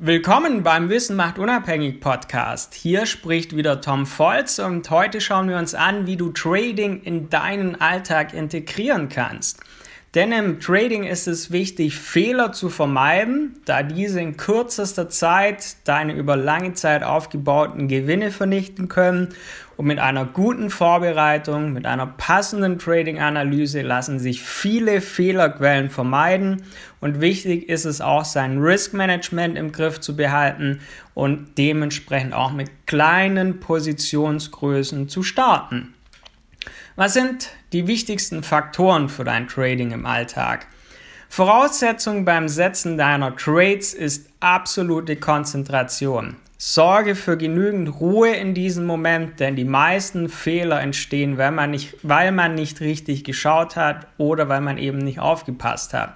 Willkommen beim Wissen macht unabhängig Podcast. Hier spricht wieder Tom Volz und heute schauen wir uns an, wie du Trading in deinen Alltag integrieren kannst. Denn im Trading ist es wichtig, Fehler zu vermeiden, da diese in kürzester Zeit deine über lange Zeit aufgebauten Gewinne vernichten können. Und mit einer guten Vorbereitung, mit einer passenden Trading-Analyse lassen sich viele Fehlerquellen vermeiden. Und wichtig ist es auch, sein Risk-Management im Griff zu behalten und dementsprechend auch mit kleinen Positionsgrößen zu starten. Was sind die wichtigsten Faktoren für dein Trading im Alltag? Voraussetzung beim Setzen deiner Trades ist absolute Konzentration. Sorge für genügend Ruhe in diesem Moment, denn die meisten Fehler entstehen, weil man nicht, weil man nicht richtig geschaut hat oder weil man eben nicht aufgepasst hat.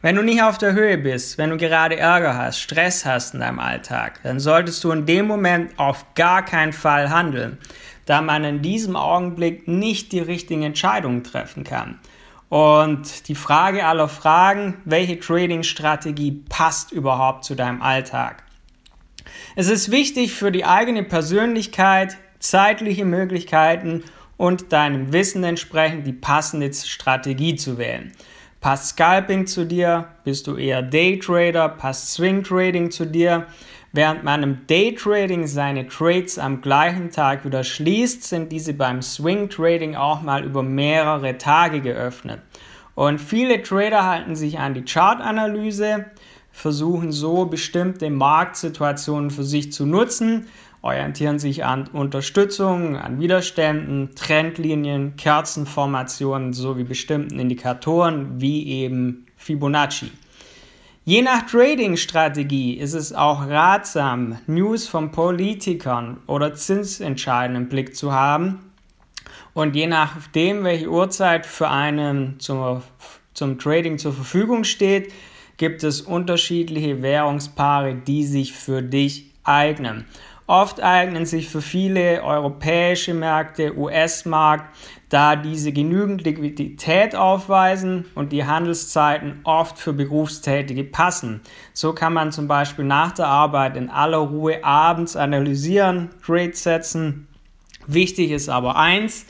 Wenn du nicht auf der Höhe bist, wenn du gerade Ärger hast, Stress hast in deinem Alltag, dann solltest du in dem Moment auf gar keinen Fall handeln da man in diesem Augenblick nicht die richtigen Entscheidungen treffen kann. Und die Frage aller Fragen, welche Trading-Strategie passt überhaupt zu deinem Alltag? Es ist wichtig für die eigene Persönlichkeit, zeitliche Möglichkeiten und deinem Wissen entsprechend die passende Strategie zu wählen. Passt Scalping zu dir? Bist du eher Daytrader? Passt Swing Trading zu dir? Während man im Daytrading seine Trades am gleichen Tag wieder schließt, sind diese beim Swing Trading auch mal über mehrere Tage geöffnet. Und viele Trader halten sich an die Chartanalyse, versuchen so bestimmte Marktsituationen für sich zu nutzen, orientieren sich an Unterstützung, an Widerständen, Trendlinien, Kerzenformationen sowie bestimmten Indikatoren wie eben Fibonacci. Je nach Trading-Strategie ist es auch ratsam, News von Politikern oder Zinsentscheidungen im Blick zu haben. Und je nachdem, welche Uhrzeit für einen zum, zum Trading zur Verfügung steht, gibt es unterschiedliche Währungspaare, die sich für dich eignen. Oft eignen sich für viele europäische Märkte, US-Markt, da diese genügend Liquidität aufweisen und die Handelszeiten oft für Berufstätige passen. So kann man zum Beispiel nach der Arbeit in aller Ruhe abends analysieren, Trades setzen. Wichtig ist aber eins,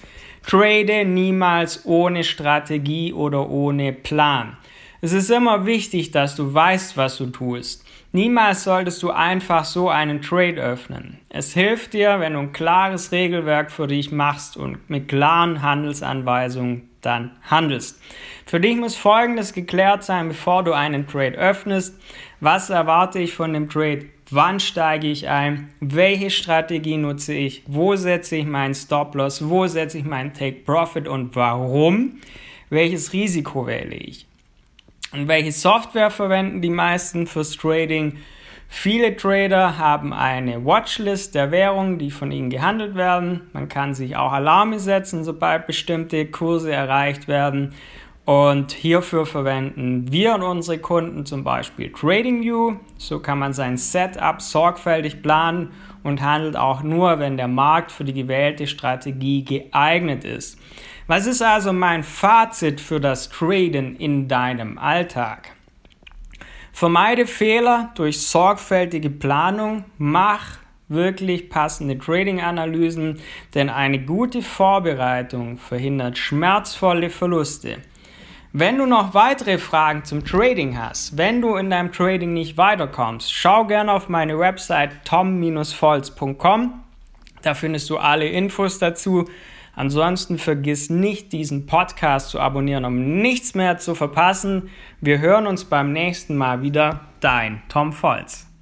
trade niemals ohne Strategie oder ohne Plan. Es ist immer wichtig, dass du weißt, was du tust. Niemals solltest du einfach so einen Trade öffnen. Es hilft dir, wenn du ein klares Regelwerk für dich machst und mit klaren Handelsanweisungen dann handelst. Für dich muss Folgendes geklärt sein, bevor du einen Trade öffnest. Was erwarte ich von dem Trade? Wann steige ich ein? Welche Strategie nutze ich? Wo setze ich meinen Stop-Loss? Wo setze ich meinen Take-Profit und warum? Welches Risiko wähle ich? Und welche Software verwenden die meisten fürs Trading? Viele Trader haben eine Watchlist der Währungen, die von ihnen gehandelt werden. Man kann sich auch Alarme setzen, sobald bestimmte Kurse erreicht werden. Und hierfür verwenden wir und unsere Kunden zum Beispiel TradingView. So kann man sein Setup sorgfältig planen und handelt auch nur, wenn der Markt für die gewählte Strategie geeignet ist. Was ist also mein Fazit für das Traden in deinem Alltag? Vermeide Fehler durch sorgfältige Planung, mach wirklich passende Trading-Analysen, denn eine gute Vorbereitung verhindert schmerzvolle Verluste. Wenn du noch weitere Fragen zum Trading hast, wenn du in deinem Trading nicht weiterkommst, schau gerne auf meine Website tom-volz.com. Da findest du alle Infos dazu. Ansonsten vergiss nicht, diesen Podcast zu abonnieren, um nichts mehr zu verpassen. Wir hören uns beim nächsten Mal wieder. Dein Tom Volz.